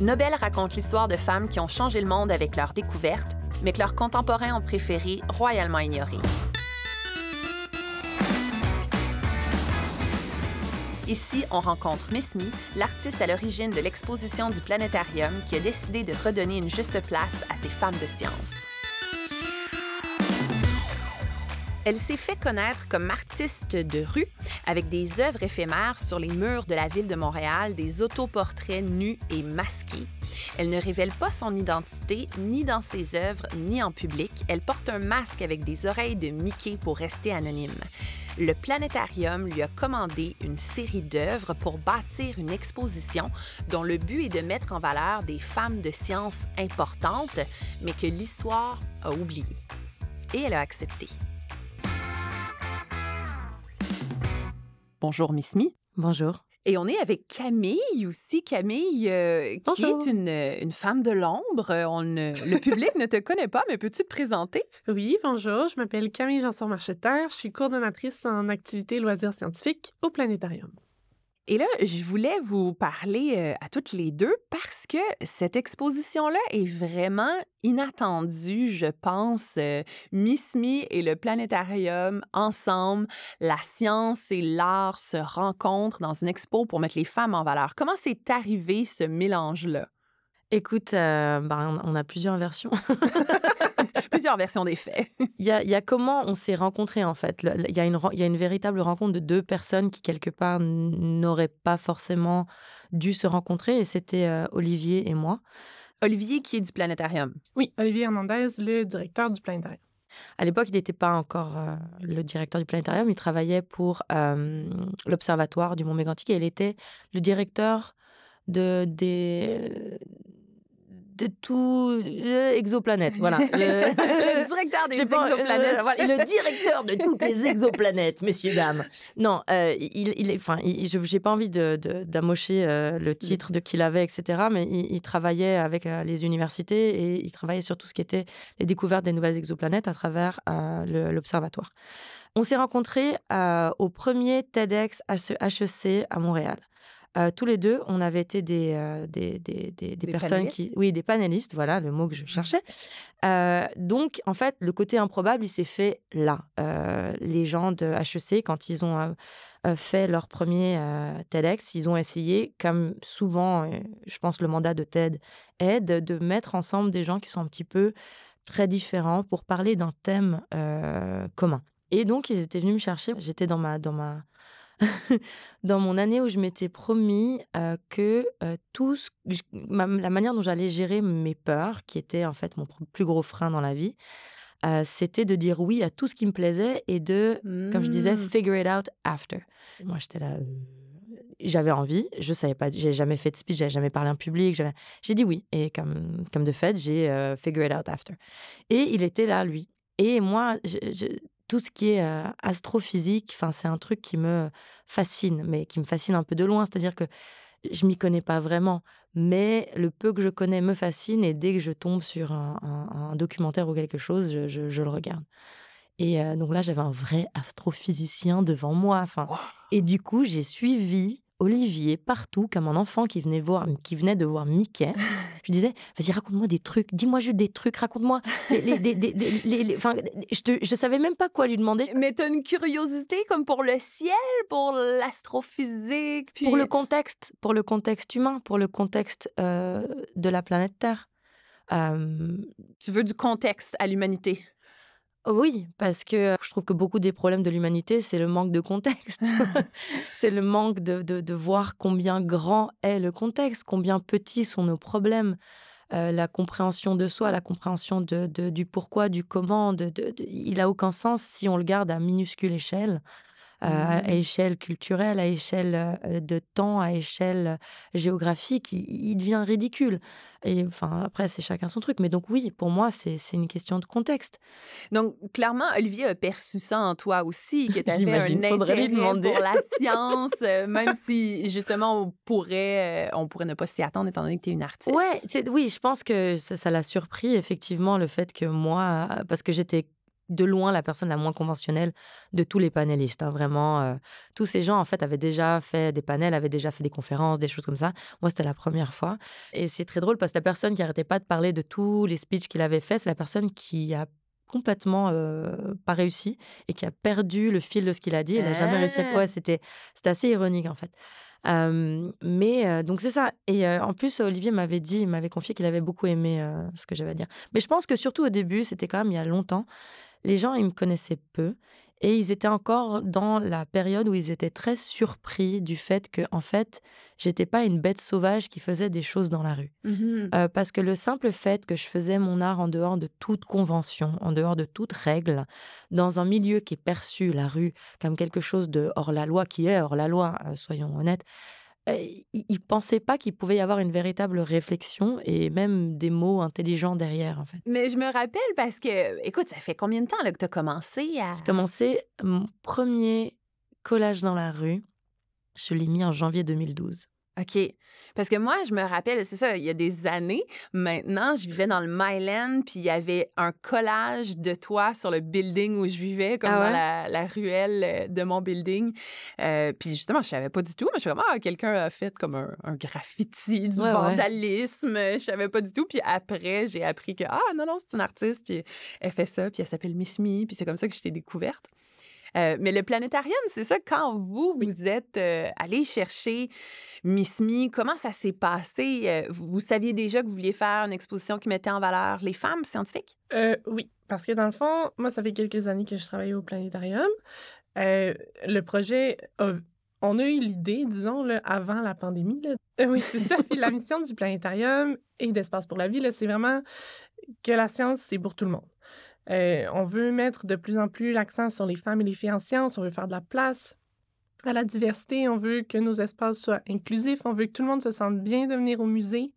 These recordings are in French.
Nobel raconte l'histoire de femmes qui ont changé le monde avec leurs découvertes, mais que leurs contemporains ont préféré royalement ignorer. Ici, on rencontre Miss Me, l'artiste à l'origine de l'exposition du planétarium qui a décidé de redonner une juste place à ces femmes de science. Elle s'est fait connaître comme artiste de rue avec des œuvres éphémères sur les murs de la ville de Montréal, des autoportraits nus et masqués. Elle ne révèle pas son identité ni dans ses œuvres ni en public. Elle porte un masque avec des oreilles de Mickey pour rester anonyme. Le planétarium lui a commandé une série d'œuvres pour bâtir une exposition dont le but est de mettre en valeur des femmes de science importantes, mais que l'histoire a oubliées. Et elle a accepté. Bonjour, Miss Me. Bonjour. Et on est avec Camille aussi. Camille, euh, qui est une, une, femme de l'ombre. On le public ne te connaît pas, mais peux-tu te présenter? Oui, bonjour. Je m'appelle Camille Janson-Marcheterre. Je suis coordonnatrice en activités loisirs scientifiques au Planétarium. Et là, je voulais vous parler euh, à toutes les deux parce que cette exposition-là est vraiment inattendue, je pense. Euh, Miss Me et le planétarium ensemble, la science et l'art se rencontrent dans une expo pour mettre les femmes en valeur. Comment c'est arrivé ce mélange-là? Écoute, euh, ben, on a plusieurs versions. plusieurs versions des faits. Il y a, comment on s'est rencontrés, en fait. Il y, a une, il y a une véritable rencontre de deux personnes qui, quelque part, n'auraient pas forcément dû se rencontrer, et c'était euh, Olivier et moi. Olivier qui est du planétarium. Oui, Olivier Hernandez, le directeur du planétarium. À l'époque, il n'était pas encore euh, le directeur du planétarium, il travaillait pour euh, l'Observatoire du Mont Mégantic et il était le directeur de, des, de tout euh, exoplanète. Voilà. Le, directeur des exoplanètes. Euh, le directeur de toutes les exoplanètes, messieurs, dames. Non, euh, il, il, enfin, je n'ai pas envie d'amocher de, le titre de qu'il avait, etc. Mais il, travaillait avec les universités et il travaillait sur tout ce qui était les découvertes des nouvelles exoplanètes à travers l'observatoire. On s'est rencontrés au premier TEDx HEC à Montréal. Euh, tous les deux, on avait été des, euh, des, des, des, personnes qui. Oui, des panélistes, voilà le mot que je cherchais. Euh, donc, en fait, le côté improbable, il s'est fait là. les gens de HEC, quand ils ont fait leur premier TEDx, ils ont essayé, comme souvent, je pense, le mandat de TED aide, de mettre ensemble des gens qui sont un petit peu très différents pour parler d'un thème commun. Et donc, ils étaient venus me chercher. J'étais dans ma, dans ma dans mon année où je m'étais promis euh, que euh, tout la manière dont j'allais gérer mes peurs, qui était en fait mon plus gros frein dans la vie, euh, c'était de dire oui à tout ce qui me plaisait et de, comme je disais, mmh. figure it out after. Moi, j'étais là. J'avais envie, je savais pas, j'ai jamais fait de speech, j'avais jamais parlé en public, j'ai dit oui. Et comme, comme de fait, j'ai figure it out after. Et il était là, lui. Et moi, je, tout ce qui est euh, astrophysique, enfin, c'est un truc qui me fascine, mais qui me fascine un peu de loin. C'est-à-dire que je m'y connais pas vraiment, mais le peu que je connais me fascine et dès que je tombe sur un, documentaire ou quelque chose, je, le regarde. Et euh, donc là, j'avais un vrai astrophysicien devant moi. Enfin, et du coup, j'ai suivi Olivier partout comme un enfant qui venait voir, qui venait de voir Mickey. Je disais, vas-y, raconte-moi des trucs, dis-moi juste des trucs, raconte-moi. Les, les, enfin, je, ne savais même pas quoi lui demander. Mais tu as une curiosité comme pour le ciel, pour l'astrophysique, pour le contexte, pour le contexte humain, pour le contexte euh, de la planète Terre. Euh, tu veux du contexte à l'humanité. Oui, parce que je trouve que beaucoup des problèmes de l'humanité, c'est le manque de contexte. c'est le manque de, de, voir combien grand est le contexte, combien petits sont nos problèmes. Euh, la compréhension de soi, la compréhension de, du pourquoi, du comment, de, il a aucun sens si on le garde à minuscule échelle. À mmh. échelle culturelle, à échelle de temps, à échelle géographique, il, devient ridicule. Et enfin, après, c'est chacun son truc. Mais donc, oui, pour moi, c'est une question de contexte. Donc, clairement, Olivier a perçu ça en toi aussi, que tu avais un intérêt pour la science, même si, justement, on pourrait, on pourrait ne pas s'y attendre étant donné que tu es une artiste. Ouais, oui, je pense que ça l'a surpris, effectivement, le fait que moi, parce que j'étais de loin la personne la moins conventionnelle de tous les panélistes. hein, vraiment, euh, tous ces gens, en fait, avaient déjà fait des panels, avaient déjà fait des conférences, des choses comme ça. Moi, c'était la première fois. Et c'est très drôle parce que la personne qui arrêtait pas de parler de tous les speeches qu'il avait fait, c'est la personne qui a complètement euh, pas réussi et qui a perdu le fil de ce qu'il a dit. Elle n'a jamais réussi. à- Ah. Ouais, c'était c'était assez ironique en fait. Euh, mais euh, donc c'est ça. Et euh, en plus, Olivier m'avait dit, il m'avait confié qu'il avait beaucoup aimé ce que j'avais à dire. Mais je pense que surtout au début, c'était quand même il y a longtemps, les gens, ils me connaissaient peu. Et ils étaient encore dans la période où ils étaient très surpris du fait que, en fait, j'étais pas une bête sauvage qui faisait des choses dans la rue. Mhm. Euh, parce que le simple fait que je faisais mon art en dehors de toute convention, en dehors de toute règle, dans un milieu qui est perçu, la rue, comme quelque chose de hors la loi, qui est hors la loi, euh, soyons honnêtes, ils ne pensaient pas qu'il pouvait y avoir une véritable réflexion et même des mots intelligents derrière, en fait. Mais je me rappelle parce que, écoute, ça fait combien de temps là, que tu as commencé à. J'ai commencé mon premier collage dans la rue, je l'ai mis en janvier 2012. OK. Parce que moi, je me rappelle, c'est ça, il y a des années, maintenant, je vivais dans le Myland, puis il y avait un collage de toi sur le building où je vivais, comme Ah dans la, la ruelle euh, de mon building. Euh, puis justement, je savais pas du tout, mais je suis comme, ah, quelqu'un a fait comme un, un graffiti, du Ouais, ouais. vandalisme. Je savais pas du tout. Puis après, j'ai appris que, ah, non, non, c'est une artiste, puis elle fait ça, puis elle s'appelle Miss Me, puis c'est comme ça que je t'ai découverte. Euh, mais le planétarium, c'est ça, quand vous, vous êtes euh, allé chercher Miss Me, comment ça s'est passé? Euh, vous, vous saviez déjà que vous vouliez faire une exposition qui mettait en valeur les femmes scientifiques? Euh, oui, parce que dans le fond, moi, ça fait quelques années que je travaille au planétarium. Le projet, a- on a eu l'idée, disons, là, avant la pandémie. là. Oui, c'est ça. Puis la mission du planétarium et d'Espace pour la vie, c'est vraiment que la science, c'est pour tout le monde. Euh, on veut mettre de plus en plus l'accent sur les femmes et les filles en sciences. On veut faire de la place à la diversité. On veut que nos espaces soient inclusifs. On veut que tout le monde se sente bien de venir au musée.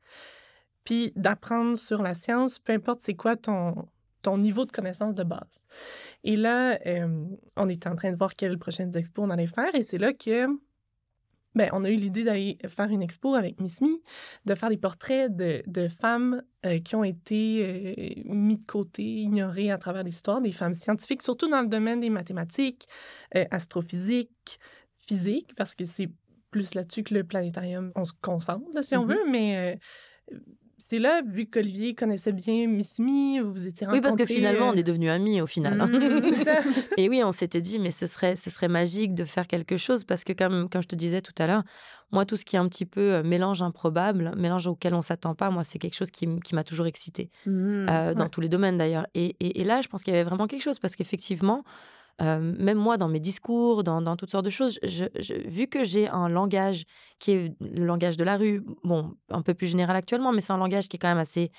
Puis d'apprendre sur la science, peu importe c'est quoi ton, ton niveau de connaissance de base. Et là, euh, on était en train de voir quelles prochaines expos on allait faire. Et c'est là que ben, on a eu l'idée d'aller faire une expo avec Miss Me, de faire des portraits de, de femmes euh, qui ont été euh, mis de côté, ignorées à travers l'histoire, des femmes scientifiques, surtout dans le domaine des mathématiques, euh, astrophysique, physique, parce que c'est plus là-dessus que le planétarium, on se concentre, là, si on Mhm. veut, mais euh, c'est là, vu qu'Olivier connaissait bien Miss Me, vous vous étiez Oui, parce que rencontrés, finalement, on euh, est devenus amis au final. hein. Mm, c'est ça. Et oui, on s'était dit, mais ce serait, ce serait magique de faire quelque chose parce que, comme, comme je te disais tout à l'heure, moi, tout ce qui est un petit peu euh, mélange improbable, mélange auquel on s'attend pas, moi, c'est quelque chose qui, qui m'a toujours excitée, Mhm. euh, dans ouais. tous les domaines d'ailleurs. Et, et- et là, je pense qu'il y avait vraiment quelque chose parce qu'effectivement, même moi, dans mes discours, dans, toutes sortes de choses, je, vu que j'ai un langage qui est le langage de la rue, bon, un peu plus général actuellement, mais c'est un langage qui est quand même assez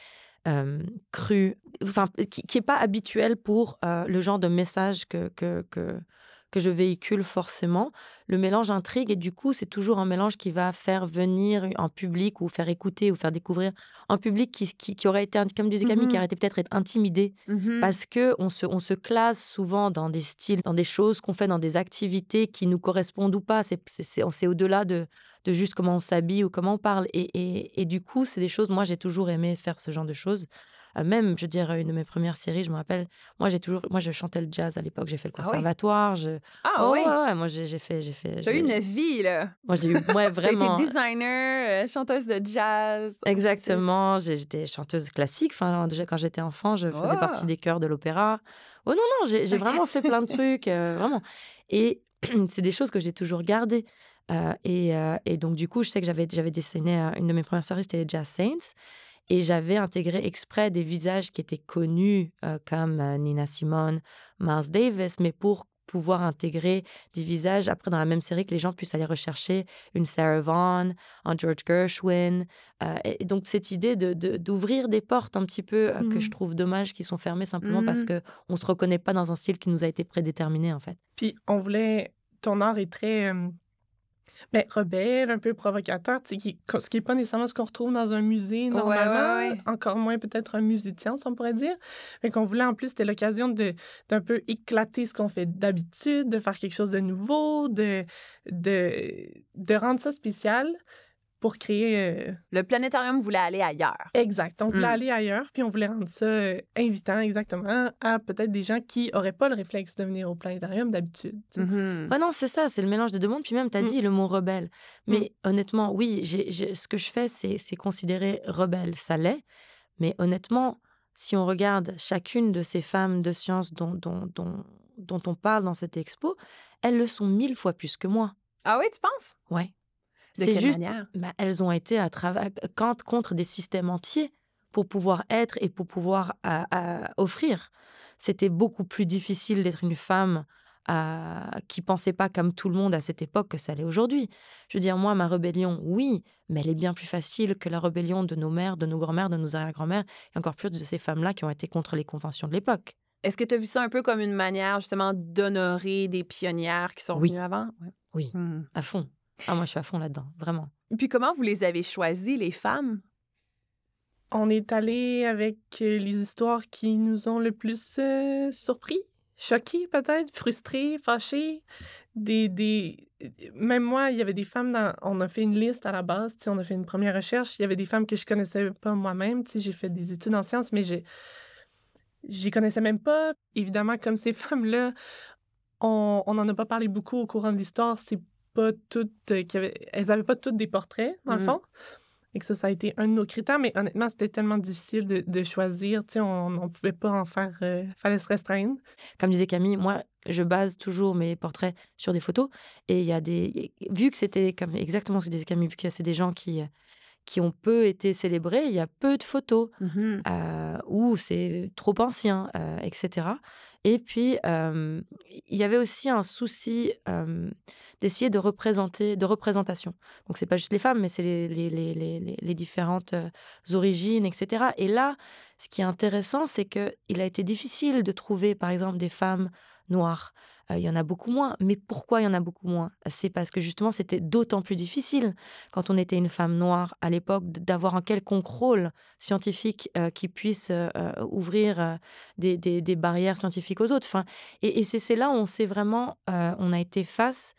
cru, enfin, qui, qui est pas habituel pour le genre de message que, que je véhicule forcément. Le mélange intrigue et du coup, c'est toujours un mélange qui va faire venir en public ou faire écouter ou faire découvrir un public qui, qui, qui aurait été, comme disait Camille, qui Mhm. aurait été peut-être être intimidé Mhm. parce que on se, on se classe souvent dans des styles, dans des choses qu'on fait, dans des activités qui nous correspondent ou pas. C'est au-delà de, de juste comment on s'habille ou comment on parle. Et, et, et du coup, c'est des choses, moi, j'ai toujours aimé faire ce genre de choses. Euh, même, je veux dire, une de mes premières séries, je me rappelle, moi, j'ai toujours, moi, je chantais le jazz à l'époque, j'ai fait le Ah oui? conservatoire. je... Ah Oh, oui! ouais, ouais, moi, j'ai, j'ai fait, j'ai fait. As eu j'ai- une vie, là. Moi, j'ai eu, ouais, as été vraiment. designer, euh, chanteuse de jazz. Exactement, j'ai- j'étais chanteuse classique. Enfin, déjà quand j'étais enfant, je faisais Oh! partie des chœurs de l'opéra. Oh non, non, j'ai j'ai vraiment fait plein de trucs, euh, vraiment. Et c'est des choses que j'ai toujours gardées. Euh, et, euh, et donc, du coup, je sais que j'avais j'avais dessiné euh, une de mes premières séries, c'était les Jazz Saints. Et j'avais intégré exprès des visages qui étaient connus, euh, comme euh, Nina Simone, Miles Davis, mais pour pouvoir intégrer des visages après dans la même série que les gens puissent aller rechercher une Sarah Vaughan, un George Gershwin. Euh, et donc cette idée de de- d'ouvrir des portes un petit peu euh, que je Mhm. trouve dommage qui sont fermées simplement parce Mhm. que on se reconnaît pas dans un style qui nous a été prédéterminé en fait. Puis on voulait. Ton art est très. Ben, rebelle, un peu provocateur, tu sais, qui- ce qui n'est pas nécessairement ce qu'on retrouve dans un musée Ouais, ouais, normalement, ouais. encore moins peut-être un musée de sciences, on pourrait dire. Fait qu'on voulait en plus, c'était l'occasion d'un peu éclater ce qu'on fait d'habitude, de faire quelque chose de nouveau, de, de, de rendre ça spécial pour créer. euh, Le planétarium voulait aller ailleurs. Exact. On voulait Mm. aller ailleurs, puis on voulait rendre ça euh, invitant, exactement, à peut-être des gens qui n'auraient pas le réflexe de venir au planétarium d'habitude. Ouais, non, c'est ça, c'est le mélange des deux mondes. Puis même, tu as Mm. dit le mot rebelle. Mais honnêtement, oui, ce que je fais, c'est, c'est considéré rebelle. Ça l'est. Mais honnêtement, si on regarde chacune de ces femmes de science dont, dont, dont, dont on parle dans cette expo, elles le sont mille fois plus que moi. Ah oui, tu penses? Ouais. De C'est quelle juste, manière? bah, elles ont été à travers contre, contre des systèmes entiers pour pouvoir être et pour pouvoir à- à offrir. C'était beaucoup plus difficile d'être une femme euh, qui pensait pas comme tout le monde à cette époque que ça l'est aujourd'hui. Je veux dire, moi, ma rébellion, oui, mais elle est bien plus facile que la rébellion de nos mères, de nos grand-mères, de nos arrière-grand-mères, et encore plus de ces femmes-là qui ont été contre les conventions de l'époque. Est-ce que tu as vu ça un peu comme une manière justement d'honorer des pionnières qui sont Oui. venues avant? Ouais. Oui, Mhm. à fond. Ah, moi, je suis à fond là-dedans, vraiment. Puis comment vous les avez choisies, les femmes? On est allé avec euh, les histoires qui nous ont le plus euh, surpris, choqués peut-être, frustrés, fâchés. Des, des... Même moi, il y avait des femmes dans... On a fait une liste à la base, on a fait une première recherche. Il y avait des femmes que je connaissais pas moi-même. J'ai fait des études en sciences, mais j'ai... J'y connaissais même pas. Évidemment, comme ces femmes-là, on n'en a pas parlé beaucoup au courant de l'histoire. C'est pas toutes... euh, qui avaient... Elles avaient pas toutes des portraits, dans le Mhm. fond. Et que ça, ça a été un de nos critères, mais honnêtement, c'était tellement difficile de, de choisir. Tu sais, on ne pouvait pas en faire. Il fallait se restreindre. Comme disait Camille, moi, je base toujours mes portraits sur des photos. Et il y a des. Vu que c'était comme exactement ce que disait Camille, vu que c'est des gens qui, euh, qui ont peu été célébrés, il y a peu de photos euh, où c'est trop ancien, euh, etc. Et puis, euh, il y avait aussi un souci d'essayer de représenter, de représentation. Donc, c'est pas juste les femmes, mais c'est les, les, les, les, différentes origines, etc. Et là, ce qui est intéressant, c'est qu'il a été difficile de trouver, par exemple, des femmes noires. Euh, il y en a beaucoup moins. Mais pourquoi il y en a beaucoup moins? C'est parce que justement, c'était d'autant plus difficile quand on était une femme noire à l'époque d'avoir un quelconque rôle scientifique euh, qui puisse euh, ouvrir des, des- des barrières scientifiques aux autres. Enfin, et et c'est là où on s'est vraiment, on a été face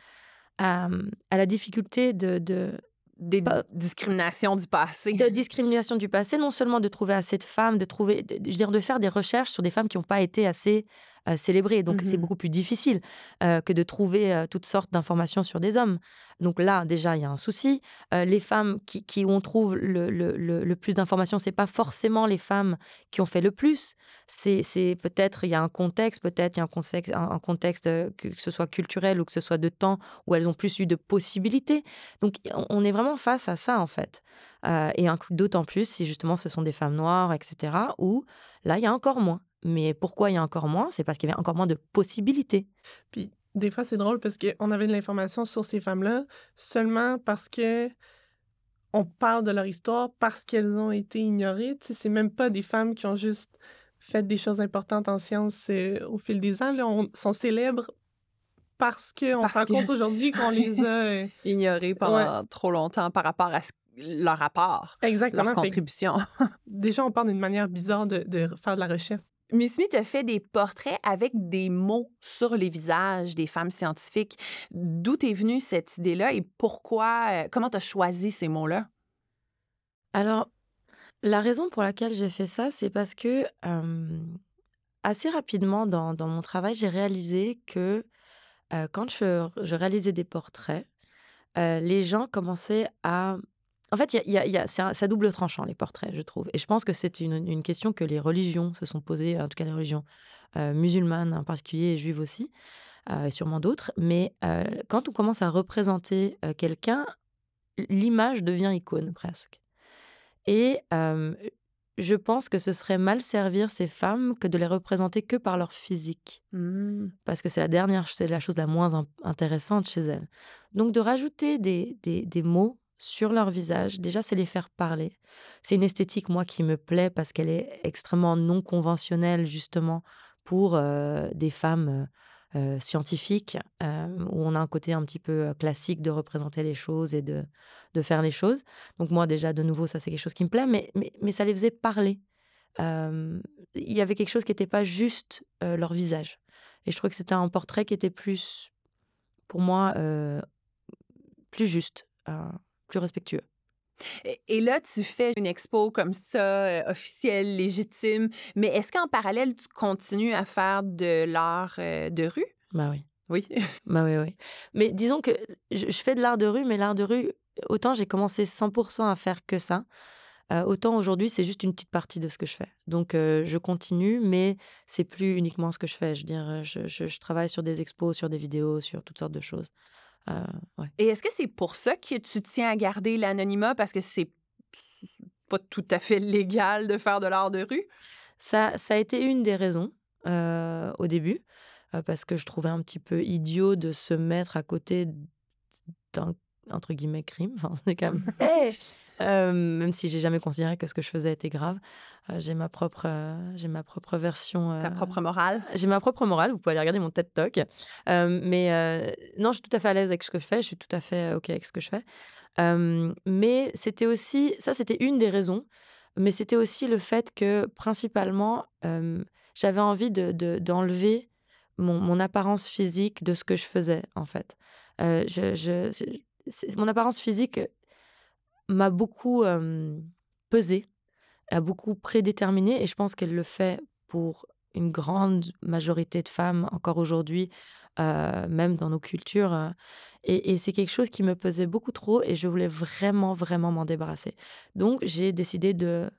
à, à la difficulté de, de, Des discriminations du passé. de discrimination du passé, non seulement de trouver assez de femmes, de trouver, de, je veux dire, de faire des recherches sur des femmes qui n'ont pas été assez euh. Donc c'est Mhm. beaucoup plus difficile euh, que de trouver toutes sortes d'informations sur des hommes. Donc là, déjà, il y a un souci. Les femmes qui, qui on trouve le, le- le- le plus d'informations, c'est pas forcément les femmes qui ont fait le plus. C'est peut-être il y a un contexte, peut-être il y a un contexte, un, un contexte que, que ce soit culturel ou que ce soit de temps où elles ont plus eu de possibilités. Donc on, on est vraiment face à ça en fait. Euh, et d'autant plus si justement ce sont des femmes noires, etc. Où là il y a encore moins. Mais pourquoi il y a encore moins? C'est parce qu'il y avait encore moins de possibilités. Puis des fois, c'est drôle parce qu'on avait de l'information sur ces femmes-là seulement parce que on parle de leur histoire, parce qu'elles ont été ignorées. Tu sais, c'est même pas des femmes qui ont juste fait des choses importantes en sciences euh, au fil des ans. Là, on sont célèbres parce qu'on Parce se rend que- compte aujourd'hui qu'on les a... euh, Ignorées pendant trop longtemps par rapport à ce- leur rapport, Exactement. leur contribution. déjà, on parle d'une manière bizarre de, de faire de la recherche. Miss Smith a fait des portraits avec des mots sur les visages des femmes scientifiques. D'où est venue cette idée-là et pourquoi, euh, comment tu as choisi ces mots-là? Alors, la raison pour laquelle j'ai fait ça, c'est parce que assez rapidement dans, mon travail, j'ai réalisé que euh, quand je, je réalisais des portraits, euh, les gens commençaient à... En fait, y a, y a- il y a- c'est un- c'est à double tranchant, les portraits, je trouve. Et je pense que c'est une, une question que les religions se sont posées, en tout cas les religions euh, musulmanes en particulier et juives aussi, euh, et sûrement d'autres. Mais euh, quand on commence à représenter quelqu'un, l'image devient icône presque. Et je pense que ce serait mal servir ces femmes que de les représenter que par leur physique parce que c'est la dernière, c'est la chose la moins in- intéressante chez elles. Donc de rajouter des, des, des mots sur leur visage, déjà c'est les faire parler. C'est une esthétique moi qui me plaît parce qu'elle est extrêmement non conventionnelle justement pour des femmes scientifiques où on a un côté un petit peu classique de représenter les choses et de, de faire les choses. Donc moi déjà de nouveau ça c'est quelque chose qui me plaît, mais, mais, mais ça les faisait parler. Il y avait quelque chose qui n'était pas juste leur visage. Et je trouvais que c'était un portrait qui était plus, pour moi, plus juste, plus respectueux. Et, là, tu fais une expo comme ça, euh, officielle, légitime, mais est-ce qu'en parallèle, tu continues à faire de l'art euh, de rue? Bah oui. Oui. bah oui, oui. Mais disons que je, fais de l'art de rue, mais l'art de rue, autant j'ai commencé 100% à faire que ça, euh, autant aujourd'hui, c'est juste une petite partie de ce que je fais. Donc, je continue, mais c'est plus uniquement ce que je fais. Je veux dire, je, je, travaille sur des expos, sur des vidéos, sur toutes sortes de choses. Ouais. Et est-ce que c'est pour ça que tu tiens à garder l'anonymat? Parce que c'est pas tout à fait légal de faire de l'art de rue? Ça, ça a été une des raisons au début, parce que je trouvais un petit peu idiot de se mettre à côté d'un entre guillemets crime. Enfin, c'est quand même. même si j'ai jamais considéré que ce que je faisais était grave, j'ai ma propre, j'ai ma propre version. Ta propre morale. J'ai ma propre morale. Vous pouvez aller regarder mon TED Talk. mais non, je suis tout à fait à l'aise avec ce que je fais. Je suis tout à fait ok avec ce que je fais. mais c'était aussi, ça, c'était une des raisons. Mais c'était aussi le fait que principalement, j'avais envie de, d'enlever mon, mon, apparence physique de ce que je faisais en fait. je, je, mon apparence physique m'a beaucoup pesé, a beaucoup prédéterminé, et je pense qu'elle le fait pour une grande majorité de femmes encore aujourd'hui, même dans nos cultures. et, c'est quelque chose qui me pesait beaucoup trop et je voulais vraiment, vraiment m'en débarrasser. Donc j'ai décidé de...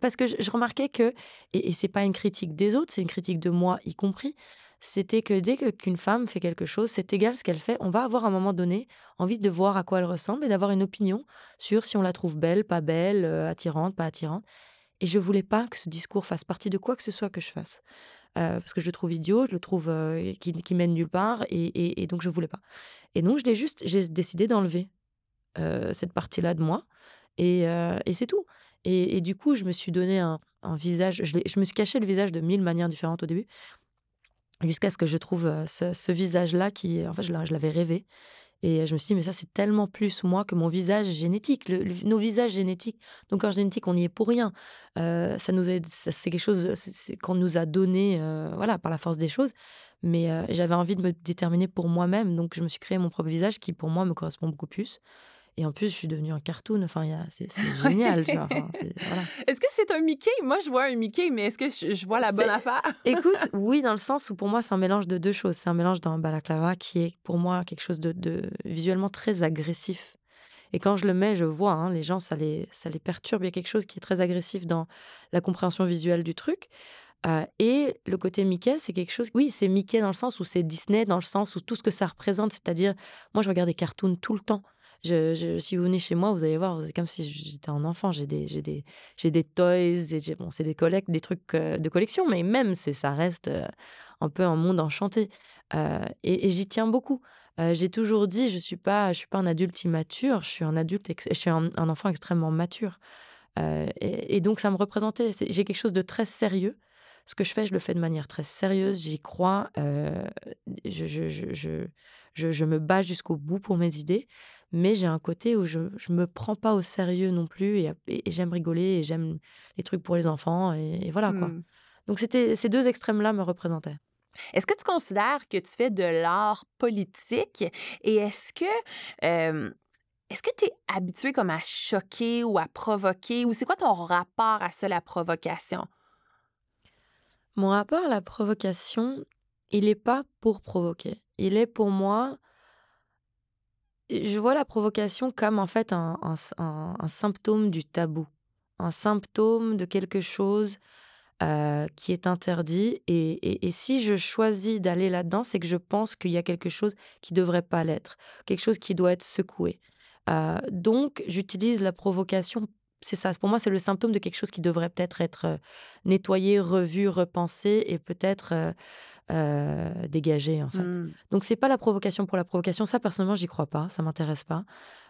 Parce que je, remarquais que, et, et c'est pas une critique des autres, c'est une critique de moi y compris, c'était que dès qu'une femme fait quelque chose, c'est égal ce qu'elle fait, on va avoir à un moment donné envie de voir à quoi elle ressemble et d'avoir une opinion sur si on la trouve belle, pas belle, euh, attirante, pas attirante. Et je voulais pas que ce discours fasse partie de quoi que ce soit que je fasse. Euh, parce que je le trouve idiot, je le trouve euh, qui, mène nulle part, et, donc je voulais pas. Et donc j'ai juste, j'ai décidé d'enlever cette partie-là de moi, et, c'est tout. Et, du coup, je me suis donné un, visage, je, je, me suis caché le visage de mille manières différentes au début, jusqu'à ce que je trouve ce, visage-là qui, en fait, je, l'avais rêvé. Et je me suis dit, mais ça, c'est tellement plus moi que mon visage génétique, nos visages génétiques. Donc, en génétique, on n'y est pour rien. ça nous c'est quelque chose qu'on nous a donné, voilà, par la force des choses. Mais j'avais envie de me déterminer pour moi-même. Donc, je me suis créé mon propre visage qui, pour moi, me correspond beaucoup plus. Et en plus, je suis devenue un cartoon. Enfin, c'est génial. Est-ce que c'est un Mickey? Moi, je vois un Mickey, mais est-ce que je, vois la bonne affaire? Écoute, oui, dans le sens où pour moi, c'est un mélange de deux choses. C'est un mélange d'un balaclava qui est pour moi quelque chose de, visuellement très agressif. Et quand je le mets, je vois, hein, les gens, ça les, ça les perturbe. Il y a quelque chose qui est très agressif dans la compréhension visuelle du truc. Euh, et le côté Mickey, c'est quelque chose. Oui, c'est Mickey dans le sens où c'est Disney, dans le sens où tout ce que ça représente, c'est-à-dire, moi, je regarde des cartoons tout le temps. Je, si vous venez chez moi, vous allez voir, c'est comme si j'étais un enfant. J'ai des, j'ai des, j'ai des toys, et bon, c'est des collectes, des trucs de collection, mais même, c'est, ça reste un peu un monde enchanté. et, j'y tiens beaucoup. j'ai toujours dit, je suis suis pas un adulte immature, je suis un adulte, je suis un, enfant extrêmement mature. Et, donc, ça me représentait. j'ai quelque chose de très sérieux. Ce que je fais, je le fais de manière très sérieuse. J'y crois. je, je, je, je me bats jusqu'au bout pour mes idées mais j'ai un côté où je ne me prends pas au sérieux non plus et, j'aime rigoler et j'aime les trucs pour les enfants et, voilà quoi. Mmh. Donc c'était ces deux extrêmes-là me représentaient. Est-ce que tu considères que tu fais de l'art politique et est-ce que est-ce que tu es habitué comme à choquer ou à provoquer ou c'est quoi ton rapport à ça la provocation? Mon rapport à la provocation, il n'est pas pour provoquer. Il est pour moi je vois la provocation comme en fait un, symptôme du tabou, un symptôme de quelque chose euh, qui est interdit. Et, si je choisis d'aller là-dedans, c'est que je pense qu'il y a quelque chose qui ne devrait pas l'être, quelque chose qui doit être secoué. Euh, donc, j'utilise la provocation. C'est ça. Pour moi, c'est le symptôme de quelque chose qui devrait peut-être être euh, nettoyé, revu, repensé et peut-être euh, dégagé en fait. Mmh. Donc c'est pas la provocation pour la provocation. Ça personnellement j'y crois pas, ça m'intéresse pas.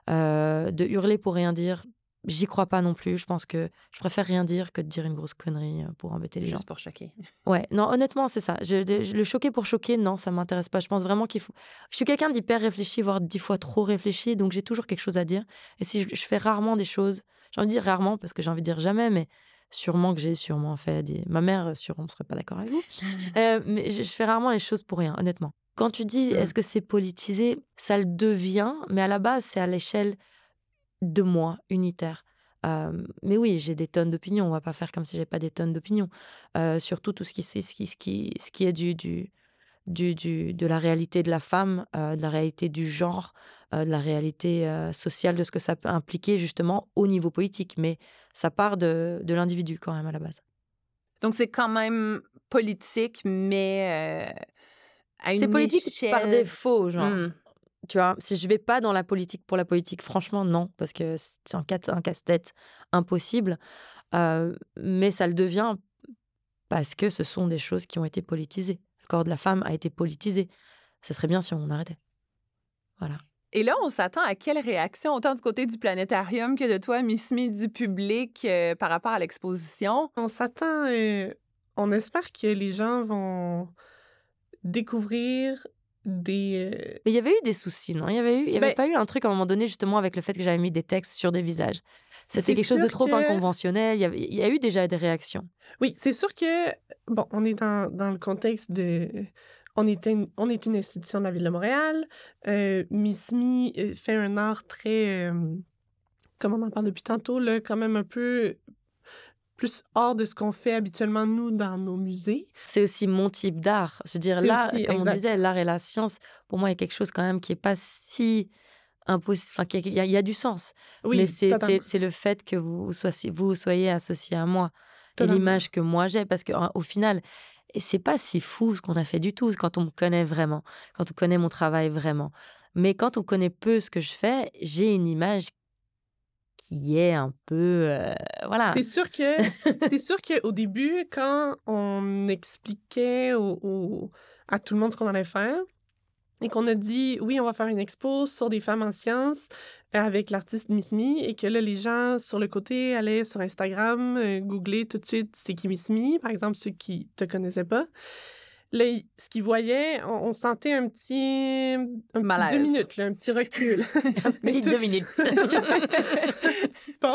Euh, de hurler pour rien dire, j'y crois pas non plus. Je pense que je préfère rien dire que de dire une grosse connerie euh, pour embêter les gens. Juste pour choquer. Ouais, non honnêtement c'est ça. Je, le choquer pour choquer, non ça m'intéresse pas. Je pense vraiment qu'il faut. Je suis quelqu'un d'hyper réfléchi, voire dix fois trop réfléchi, donc j'ai toujours quelque chose à dire. Et si je, je fais rarement des choses, j'ai envie de dire rarement parce que j'ai envie de dire jamais, mais Sûrement que j'ai sûrement fait des... Ma mère, sûrement, ne serait pas d'accord avec vous. Euh, mais je, fais rarement les choses pour rien, honnêtement. Quand tu dis est-ce que c'est politisé, ça le devient, mais à la base, c'est à l'échelle de moi, unitaire. mais oui, j'ai des tonnes d'opinions. On va pas faire comme si j'avais pas des tonnes d'opinions. surtout tout ce qui, ce qui, ce qui, ce qui est du, du, du, du, de la réalité de la femme, de la réalité du genre, de la réalité sociale, de ce que ça peut impliquer justement au niveau politique. Mais ça part de, de l'individu quand même à la base. Donc c'est quand même politique, mais à une C'est politique par défaut, genre? Mmh. Tu vois, si je vais pas dans la politique pour la politique, franchement, non, parce que c'est un, un casse-tête impossible. mais ça le devient parce que ce sont des choses qui ont été politisées. Corps de la femme a été politisé. Ce serait bien si on arrêtait. Voilà. Et là, on s'attend à quelle réaction, autant du côté du planétarium que de toi, Miss Me, du public par rapport à l'exposition? On s'attend, on espère que les gens vont découvrir des. Euh, Mais il y avait eu des soucis, non? Il y avait eu, il y avait ben pas eu un truc à un moment donné justement avec le fait que j'avais mis des textes sur des visages. C'était quelque chose de trop inconventionnel. Il y, avait, il y, a eu déjà des réactions. Oui, c'est sûr que bon, on est dans, dans le contexte de. On est, une, on est une institution de la ville de Montréal. Euh, Miss Me euh, fait un art très, euh, comme on en parle depuis tantôt, là, quand même un peu plus hors de ce qu'on fait habituellement, nous, dans nos musées. C'est aussi mon type d'art. Je veux dire, là, comme on disait, l'art et la science, pour moi, il y a quelque chose quand même qui n'est pas si impossible. Enfin, il y, a du sens. Oui, Mais c'est le fait que vous soyez, vous soyez associé à moi et l'image que moi j'ai. Parce qu'au final, c'est pas si fou ce qu'on a fait du tout quand on me connaît vraiment, quand on connaît mon travail vraiment. Mais quand on connaît peu ce que je fais, j'ai une image qui est un peu euh, voilà. C'est sûr que c'est sûr qu'au début, quand on expliquait au, à tout le monde ce qu'on allait faire et qu'on a dit oui, on va faire une expo sur des femmes en sciences avec l'artiste Miss Me et que là les gens sur le côté allaient sur Instagram euh, googler tout de suite c'est qui Miss Me par exemple ceux qui te connaissaient pas là, ce qu'ils voyaient, on, sentait un petit, un petit deux minutes, un petit recul. un petit deux minutes.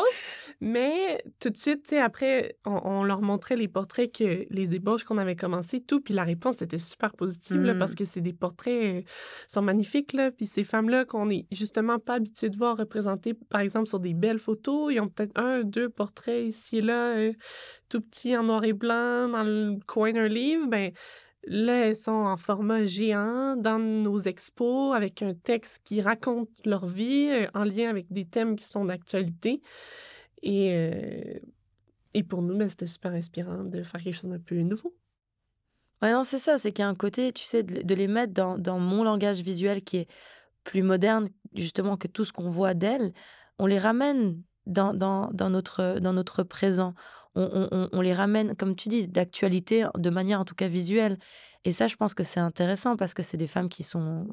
Mais tout de suite, après, on, leur montrait les portraits que les ébauches qu'on avait commencé, tout, puis la réponse était super positive là, parce mmh. que c'est des portraits euh, sont magnifiques là, puis ces femmes-là qu'on est justement pas habitué de voir représentées, par exemple sur des belles photos, ils ont peut-être un, deux portraits ici et là, euh, tout petits en noir et blanc dans le coin d'un livre, ben Là, elles sont en format géant dans nos expos avec un texte qui raconte leur vie en lien avec des thèmes qui sont d'actualité. Et, et pour nous, ben, c'était super inspirant de faire quelque chose d'un peu nouveau. Ouais, non, c'est ça, c'est qu'il y a un côté, tu sais, de, les mettre dans, dans, mon langage visuel qui est plus moderne, justement, que tout ce qu'on voit d'elles. On les ramène dans, dans, dans, notre, dans notre présent on, les ramène, comme tu dis, d'actualité, de manière en tout cas visuelle. Et ça, je pense que c'est intéressant parce que c'est des femmes qui sont,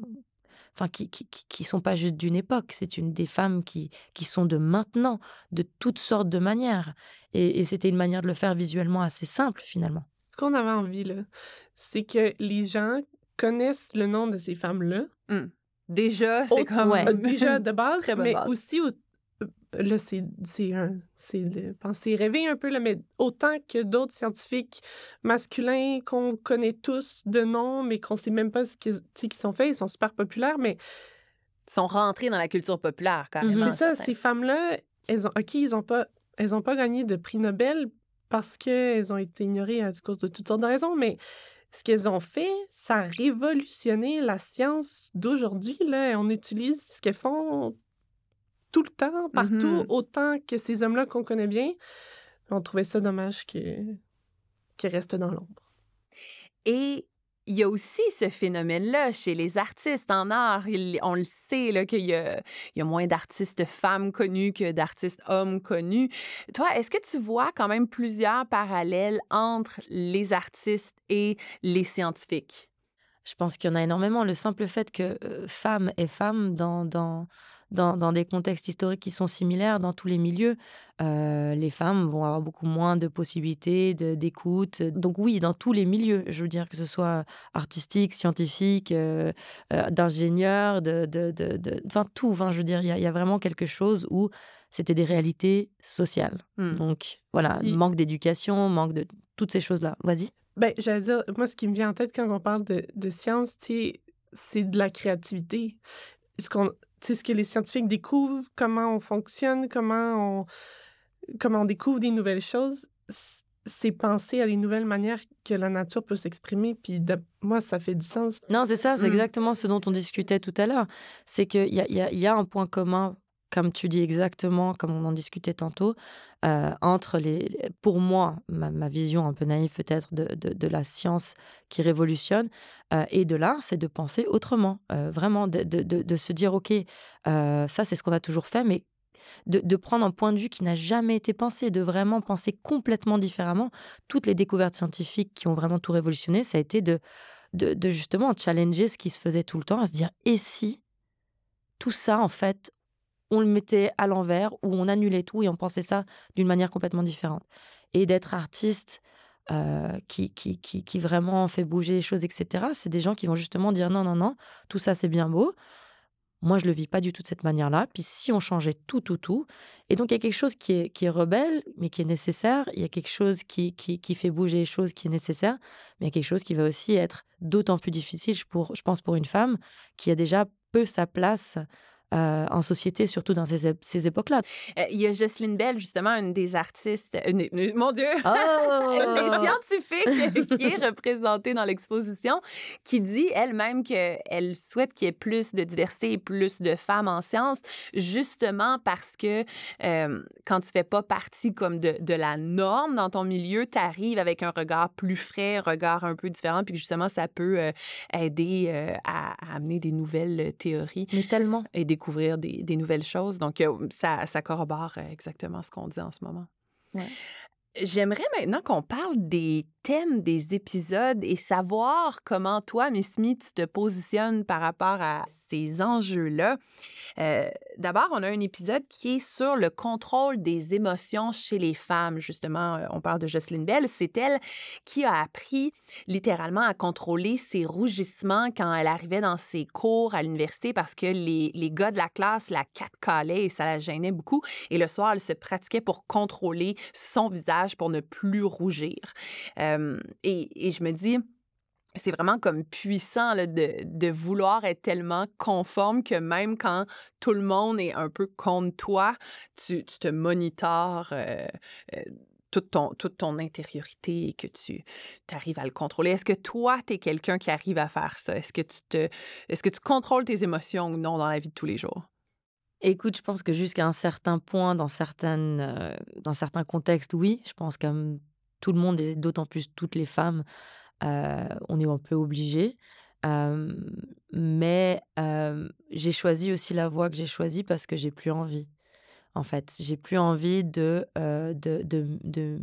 enfin, qui, qui, sont pas juste d'une époque. C'est une des femmes qui, qui sont de maintenant, de toutes sortes de manières. Et, c'était une manière de le faire visuellement assez simple finalement. Ce qu'on avait envie là, c'est que les gens connaissent le nom de ces femmes-là. Mmh. Déjà, c'est comme. Déjà de base, mais aussi là, c'est c'est de penser rêver un peu, là, mais autant que d'autres scientifiques masculins qu'on connaît tous de nom, mais qu'on sait même pas ce qu'ils sont faits, ils sont super populaires, mais... Ils sont rentrés dans la culture populaire, carrément. C'est ça, ces femmes-là, elles ont, OK, ils ont pas, elles ont pas gagné de prix Nobel parce qu'elles ont été ignorées à cause de toutes sortes de raisons, mais ce qu'elles ont fait, ça a révolutionné la science d'aujourd'hui. Là. On utilise ce qu'elles font tout le temps, partout, mmh autant que ces hommes-là qu'on connaît bien. On trouvait ça dommage qu'ils restent dans l'ombre. Et il y a aussi ce phénomène-là chez les artistes en art. on le sait qu'il y a, y a moins d'artistes femmes connus que d'artistes hommes connus. Toi, est-ce que tu vois quand même plusieurs parallèles entre les artistes et les scientifiques? Je pense qu'il y en a énormément. Le simple fait que euh, femme est femme dans, dans, dans, des contextes historiques qui sont similaires dans tous les milieux, euh, les femmes vont avoir beaucoup moins de possibilités d'écoute. Donc oui, dans tous les milieux, je veux dire que ce soit artistique, scientifique, euh, euh, d'ingénieur, de, de, de, enfin tout. Enfin, je veux dire, il y, a vraiment quelque chose où c'était des réalités sociales. Mmh. Donc voilà, manque d'éducation, manque de toutes ces choses-là. Vas-y. Ben, j'allais dire, moi, ce qui me vient en tête quand on parle de, de science, c'est de la créativité. Ce qu'on ce que les scientifiques découvrent, comment on fonctionne, comment on, comment on découvre des nouvelles choses, c'est penser à des nouvelles manières que la nature peut s'exprimer. Puis moi, ça fait du sens. Non, c'est ça, c'est Mm. exactement ce dont on discutait tout à l'heure. C'est qu'il y a, y a un point commun, comme tu dis exactement, comme on en discutait tantôt, euh, entre les. Pour moi, ma, vision un peu naïve peut-être de, de, la science qui révolutionne euh, et de l'art, c'est de penser autrement. Euh, vraiment, de, de, se dire, OK, ça, c'est ce qu'on a toujours fait, mais de, de, prendre un point de vue qui n'a jamais été pensé, de vraiment penser complètement différemment. Toutes les découvertes scientifiques qui ont vraiment tout révolutionné, ça a été de, de, de justement challenger ce qui se faisait tout le temps, à se dire et si tout ça, en fait, on le mettait à l'envers ou on annulait tout et on pensait ça d'une manière complètement différente. Et d'être artiste euh, qui, qui, qui, qui vraiment fait bouger les choses, etc., c'est des gens qui vont justement dire non, non, non, tout ça c'est bien beau, moi, je le vis pas du tout de cette manière-là. Puis si on changeait tout, tout, tout, et donc il y a quelque chose qui est, qui est rebelle, mais qui est nécessaire. Il y a quelque chose qui, qui, qui fait bouger les choses, qui est nécessaire, mais il y a quelque chose qui va aussi être d'autant plus difficile, pour, je pense, pour une femme qui a déjà peu sa place euh, en société, surtout dans ces, ces époques-là. Euh, il y a Jocelyne Bell, justement, une des artistes, une, une, mon Dieu, oh! une des scientifiques qui est représentée dans l'exposition, qui dit elle-même qu'elle souhaite qu'il y ait plus de diversité et plus de femmes en sciences, justement parce que euh, quand tu fais pas partie comme de, de la norme dans ton milieu, tu arrives avec un regard plus frais, un regard un peu différent, puis que justement, ça peut aider à, à, amener des nouvelles théories. Mais tellement. Et découvrir des, des, nouvelles choses. Donc, euh, ça, ça corrobore exactement ce qu'on dit en ce moment. Ouais. J'aimerais maintenant qu'on parle des thèmes des épisodes et savoir comment toi, Miss Me, tu te positionnes par rapport à ces enjeux-là. Euh, D'abord, on a un épisode qui est sur le contrôle des émotions chez les femmes. Justement, on parle de Jocelyne Bell. C'est elle qui a appris littéralement à contrôler ses rougissements quand elle arrivait dans ses cours à l'université parce que les, les gars de la classe la catcalaient et ça la gênait beaucoup. Et le soir, elle se pratiquait pour contrôler son visage pour ne plus rougir. Euh, et je me dis, c'est vraiment comme puissant là, de, de, vouloir être tellement conforme que même quand tout le monde est un peu contre toi, tu, tu te monitores euh, euh, toute, ton, toute ton intériorité et que tu arrives à le contrôler. Est-ce que toi, tu es quelqu'un qui arrive à faire ça? Est-ce que, tu te, est-ce que tu contrôles tes émotions ou non dans la vie de tous les jours? Écoute, je pense que jusqu'à un certain point, dans, certaines, euh, dans certains contextes, oui. Je pense comme tout le monde et d'autant plus toutes les femmes, on est un peu obligé. Euh, mais euh, j'ai choisi aussi la voie que j'ai choisie parce que j'ai plus envie. En fait, j'ai plus envie de, de, de,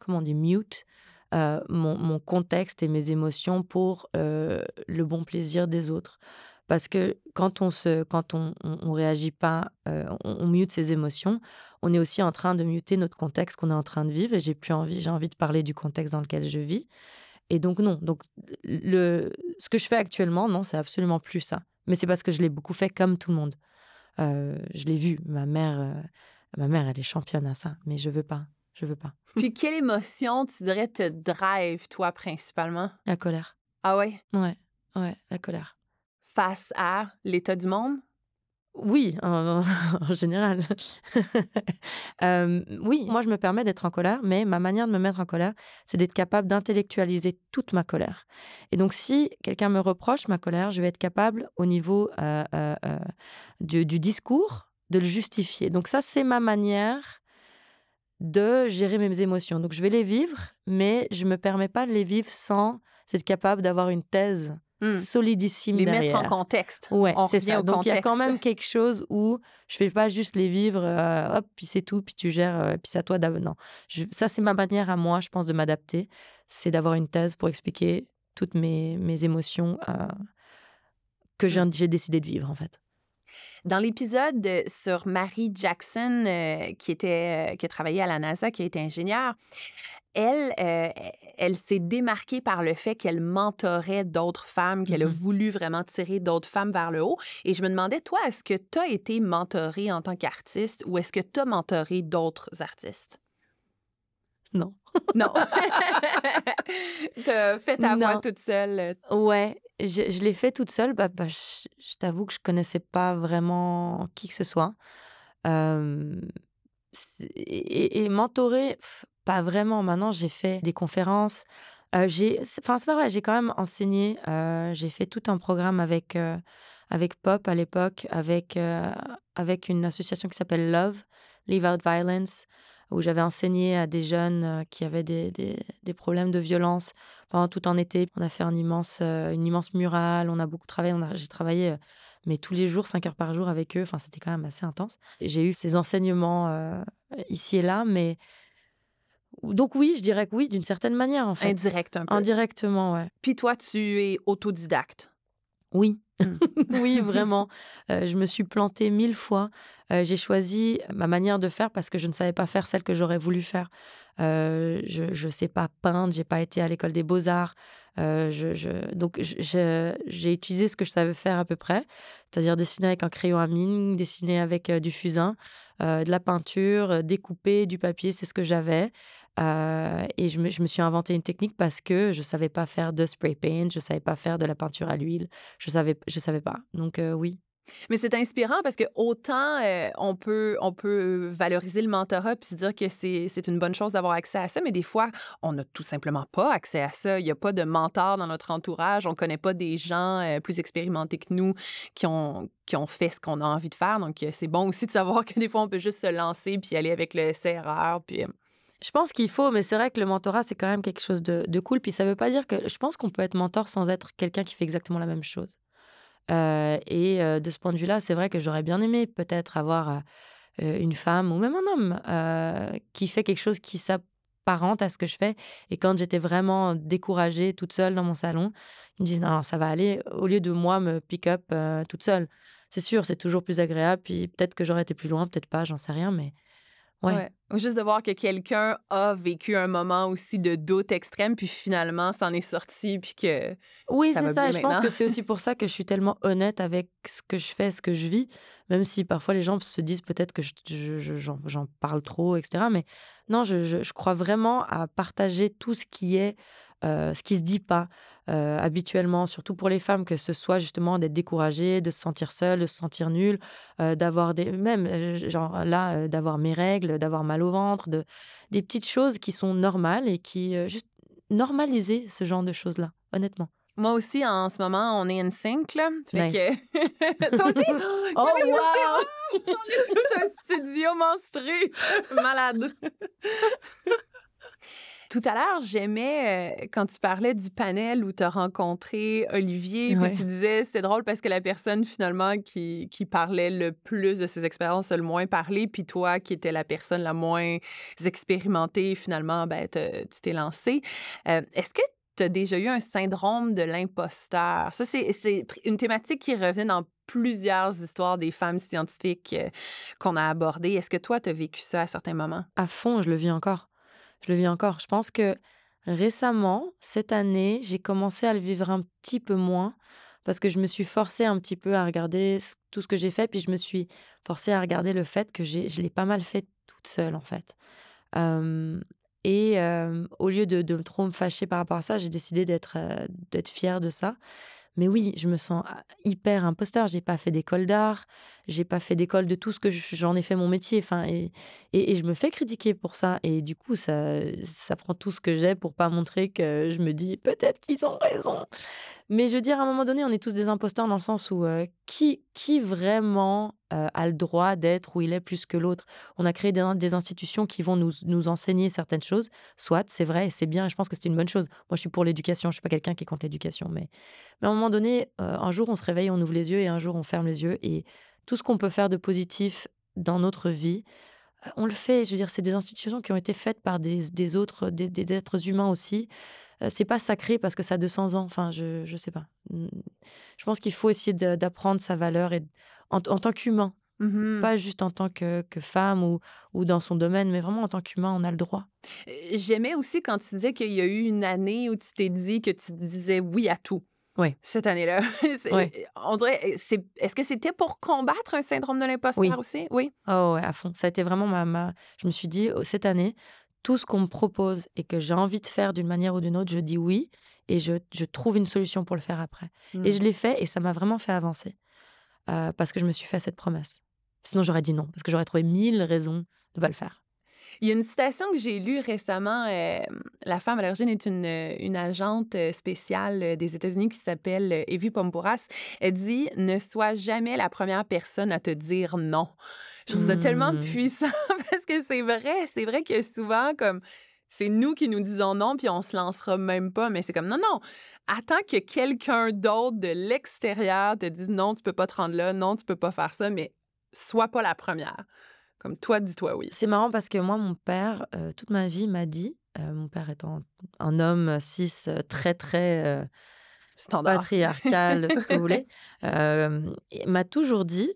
comment on mute mon, mon, contexte et mes émotions pour le bon plaisir des autres. Parce que quand on se, quand on, on, réagit pas, on, on mute ses émotions, on est aussi en train de muter notre contexte qu'on est en train de vivre. Et j'ai plus envie, j'ai envie de parler du contexte dans lequel je vis. Et donc, non. Donc, le, ce que je fais actuellement, non, c'est absolument plus ça. Mais c'est parce que je l'ai beaucoup fait comme tout le monde. Euh, je l'ai vu. Ma mère, euh, ma mère, elle est championne à ça. Mais je veux pas. Je veux pas. Puis, quelle émotion, tu dirais, te drive, toi, principalement? La colère. Ah ouais? Ouais, ouais, la colère. Face à l'état du monde? Oui, en, général. euh, oui, moi je me permets d'être en colère, mais ma manière de me mettre en colère, c'est d'être capable d'intellectualiser toute ma colère. Et donc si quelqu'un me reproche ma colère, je vais être capable au niveau euh, euh, du, du, discours de le justifier. Donc ça, c'est ma manière de gérer mes émotions. Donc je vais les vivre, mais je me permets pas de les vivre sans être capable d'avoir une thèse Mmh. solidissime les derrière. mettre en contexte. Ouais, c'est ça. Donc il y a quand même quelque chose où je fais pas juste les vivre, euh, hop, puis c'est tout, puis tu gères, euh, puis c'est à toi je, ça c'est ma manière à moi, je pense, de m'adapter, c'est d'avoir une thèse pour expliquer toutes mes, mes émotions euh, que j'ai mmh. décidé de vivre en fait. Dans l'épisode sur Marie Jackson, euh, qui, était, euh, qui a travaillé à la NASA, qui a été ingénieure, elle, euh, elle s'est démarquée par le fait qu'elle mentorait d'autres femmes, qu'elle Mmh a voulu vraiment tirer d'autres femmes vers le haut. Et je me demandais, toi, est-ce que tu as été mentorée en tant qu'artiste ou est-ce que tu as mentoré d'autres artistes? Non. non. tu as fait ta non. voix toute seule. Ouais. Je, l'ai fait toute seule. Bah, bah, je, t'avoue que je connaissais pas vraiment qui que ce soit. Et, et mentorer, pas vraiment. Maintenant, j'ai fait des conférences. Euh, j'ai, enfin, c'est pas vrai, j'ai quand même enseigné. j'ai fait tout un programme avec, avec Pop à l'époque, avec, avec une association qui s'appelle Love, Leave Out Violence, où j'avais enseigné à des jeunes euh, qui avaient des, des, des problèmes de violence pendant tout un été. On a fait un immense, euh, une immense murale, on a beaucoup travaillé, j'ai travaillé, euh, mais tous les jours, 5 heures par jour avec eux. Enfin, c'était quand même assez intense. J'ai eu ces enseignements euh, ici et là, mais donc oui, je dirais que oui, d'une certaine manière en fait. Indirect un peu. Indirectement, ouais. Puis toi, tu es autodidacte? Oui, Mm. oui, vraiment. Euh, je me suis plantée mille fois. Euh, j'ai choisi ma manière de faire parce que je ne savais pas faire celle que j'aurais voulu faire. Euh, je ne sais pas peindre, j'ai pas été à l'école des beaux-arts. Je, je- donc, j'ai utilisé ce que je savais faire à peu près, c'est-à-dire dessiner avec un crayon à mine, dessiner avec du fusain, euh, de la peinture, euh, découper du papier, c'est ce que j'avais. Euh, et je me, je me suis inventé une technique parce que je savais pas faire de spray paint, je savais pas faire de la peinture à l'huile, je savais, je savais pas. Donc oui. Mais c'est inspirant parce que autant euh, on, peut, on peut valoriser le mentorat puis se dire que c'est une bonne chose d'avoir accès à ça, mais des fois, on n'a tout simplement pas accès à ça. Il n'y a pas de mentor dans notre entourage. On ne connaît pas des gens euh, plus expérimentés que nous qui ont, qui ont fait ce qu'on a envie de faire. Donc, euh, c'est bon aussi de savoir que des fois, on peut juste se lancer puis aller avec le CRR. Puis, Je pense qu'il faut, mais c'est vrai que le mentorat, c'est quand même quelque chose de, de cool. Puis ça veut pas dire que. Je pense qu'on peut être mentor sans être quelqu'un qui fait exactement la même chose. Euh, et de ce point de vue-là, c'est vrai que j'aurais bien aimé peut-être avoir une femme ou même un homme qui fait quelque chose qui s'apparente à ce que je fais. Et quand j'étais vraiment découragée toute seule dans mon salon, ils me disent non, ça va aller, au lieu de moi me pick-up toute seule. C'est sûr, c'est toujours plus agréable. Puis peut-être que j'aurais été plus loin, peut-être pas, j'en sais rien, mais ouais. ouais. Ou Juste de voir que quelqu'un a vécu un moment aussi de doute extrême, puis finalement, s'en est sorti, puis que. Oui, Ça c'est va ça. bien je pense que c'est aussi pour ça que je suis tellement honnête avec ce que je fais, ce que je vis, même si parfois les gens se disent peut-être que je- je- je- j'en j'en parle trop, etc. Mais non, je, je- je crois vraiment à partager tout ce qui est, euh, ce qui se dit pas euh, habituellement, surtout pour les femmes, que ce soit justement d'être découragée, de se sentir seule, de se sentir nulle, euh, d'avoir des, même genre là, d'avoir mes règles, d'avoir mal au ventre, de, des petites choses qui sont normales et qui juste normaliser ce genre de choses-là, honnêtement. Moi aussi, en ce moment, on est in sync, là. Fait Nice. que. Toi aussi? Oh, Camille aussi, wow! oh, on est tout un studio monstrueux. Malade. Tout à l'heure, j'aimais euh, quand tu parlais du panel où tu as rencontré Olivier, Ouais. puis tu disais c'est drôle parce que la personne finalement qui, qui parlait le plus de ses expériences a le moins parlé, puis toi qui étais la personne la moins expérimentée, finalement, ben, te- tu t'es lancé. Euh, Est-ce que tu as déjà eu un syndrome de l'imposteur? Ça, c'est c'est une thématique qui revenait dans plusieurs histoires des femmes scientifiques euh, qu'on a abordées. Est-ce que toi, tu as vécu ça à certains moments? À fond, je le vis encore. Je le vis encore. Je pense que récemment, cette année, j'ai commencé à le vivre un petit peu moins parce que je me suis forcée un petit peu à regarder tout ce que j'ai fait, puis je me suis forcée à regarder le fait que je l'ai pas mal fait toute seule, en fait. Et au lieu de, de trop me fâcher par rapport à ça, j'ai décidé d'être d'être fière de ça. Mais oui, je me sens ah, hyper imposteur. J'ai pas fait d'école d'art, j'ai pas fait d'école de tout ce que je- j'en ai fait mon métier. Enfin, et, et, et je me fais critiquer pour ça. Et du coup, ça, ça prend tout ce que j'ai pour pas montrer que je me dis peut-être qu'ils ont raison. Mais je veux dire, à un moment donné, on est tous des imposteurs dans le sens où euh, qui, qui vraiment euh, a le droit d'être où il est plus que l'autre On a créé des, institutions qui vont nous, nous enseigner certaines choses. Soit, c'est vrai et c'est bien. Et je pense que c'est une bonne chose. Moi, je suis pour l'éducation. Je suis pas quelqu'un qui compte l'éducation. Mais, mais à un moment donné, euh, un jour, on se réveille, on ouvre les yeux et un jour, on ferme les yeux. Et tout ce qu'on peut faire de positif dans notre vie, euh, on le fait. Je veux dire, c'est des institutions qui ont été faites par des, des autres, des, des êtres humains aussi. C'est pas sacré parce que ça a 200 ans. Enfin, je, je sais pas. Je pense qu'il faut essayer d'apprendre sa valeur et, en, en tant qu'humain, Mhm. pas juste en tant que, que femme ou, ou dans son domaine, mais vraiment en tant qu'humain, on a le droit. J'aimais aussi quand tu disais qu'il y a eu une année où tu t'es dit que tu disais oui à tout. Oui. Cette année-là. Oui. On dirait, c'est- est-ce que c'était pour combattre un syndrome de l'imposteur Oui. aussi? Oui. Oh ouais, à fond. Ça a été vraiment ma, ma... Je me suis dit, oh, cette année, tout ce qu'on me propose et que j'ai envie de faire d'une manière ou d'une autre, je dis oui. et je, je trouve une solution pour le faire après. Et je Mm. l'ai fait et ça m'a vraiment fait avancer euh, parce que je me suis fait cette promesse. Sinon, j'aurais dit non parce que j'aurais trouvé mille raisons de pas le faire. Il y a une citation que j'ai lue récemment. euh, la femme à l'origine est une, euh, une agente spéciale des États-Unis qui s'appelle Evie Pompouras. Elle dit Ne sois jamais la première personne à te dire non. Je trouve ça tellement Mm. puissant parce que c'est vrai. C'est vrai que souvent, comme c'est nous qui nous disons non, puis on se lancera même pas. Mais c'est comme non, non. Attends que quelqu'un d'autre de l'extérieur te dise non, tu peux pas te rendre là, non, tu peux pas faire ça, mais sois pas la première. Comme toi, dis-toi oui. C'est marrant parce que moi, mon père, euh, toute ma vie, m'a dit, euh, mon père étant un homme cis euh, très, très euh, Standard. patriarcal, ce que vous voulez, il m'a toujours dit,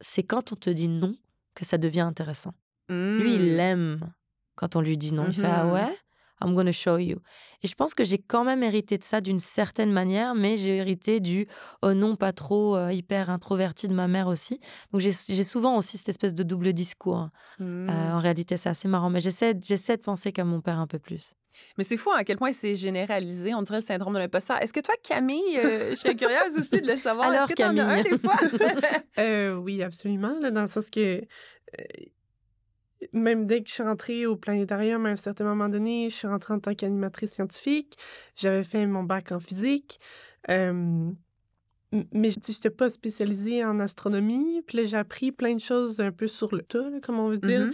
c'est quand on te dit non que ça devient intéressant. Lui, il Mm. aime quand on lui dit non. Il fait Ah Mhm. ouais? I'm gonna show you. Et je pense que j'ai quand même hérité de ça d'une certaine manière, mais j'ai hérité du oh non, pas trop, euh, hyper introverti de ma mère aussi. Donc j'ai souvent aussi cette espèce de double discours. Mm. Euh, en réalité, c'est assez marrant, mais j'essaie j'essaie de penser comme mon père un peu plus. Mais c'est fou à quel point c'est généralisé. On dirait le syndrome de l'imposteur. Est-ce que toi, Camille, euh, je serais curieuse aussi de le savoir. Alors, Est-ce que t'en as un Camille. des fois? Euh, oui, absolument, là, dans le sens que euh, même dès que je suis rentrée au planétarium, à un certain moment donné, je suis rentrée en tant qu'animatrice scientifique. J'avais fait mon bac en physique. Euh, mais je n'étais pas spécialisée en astronomie. Puis là, j'ai appris plein de choses un peu sur le tas, comme on veut dire. Mhm.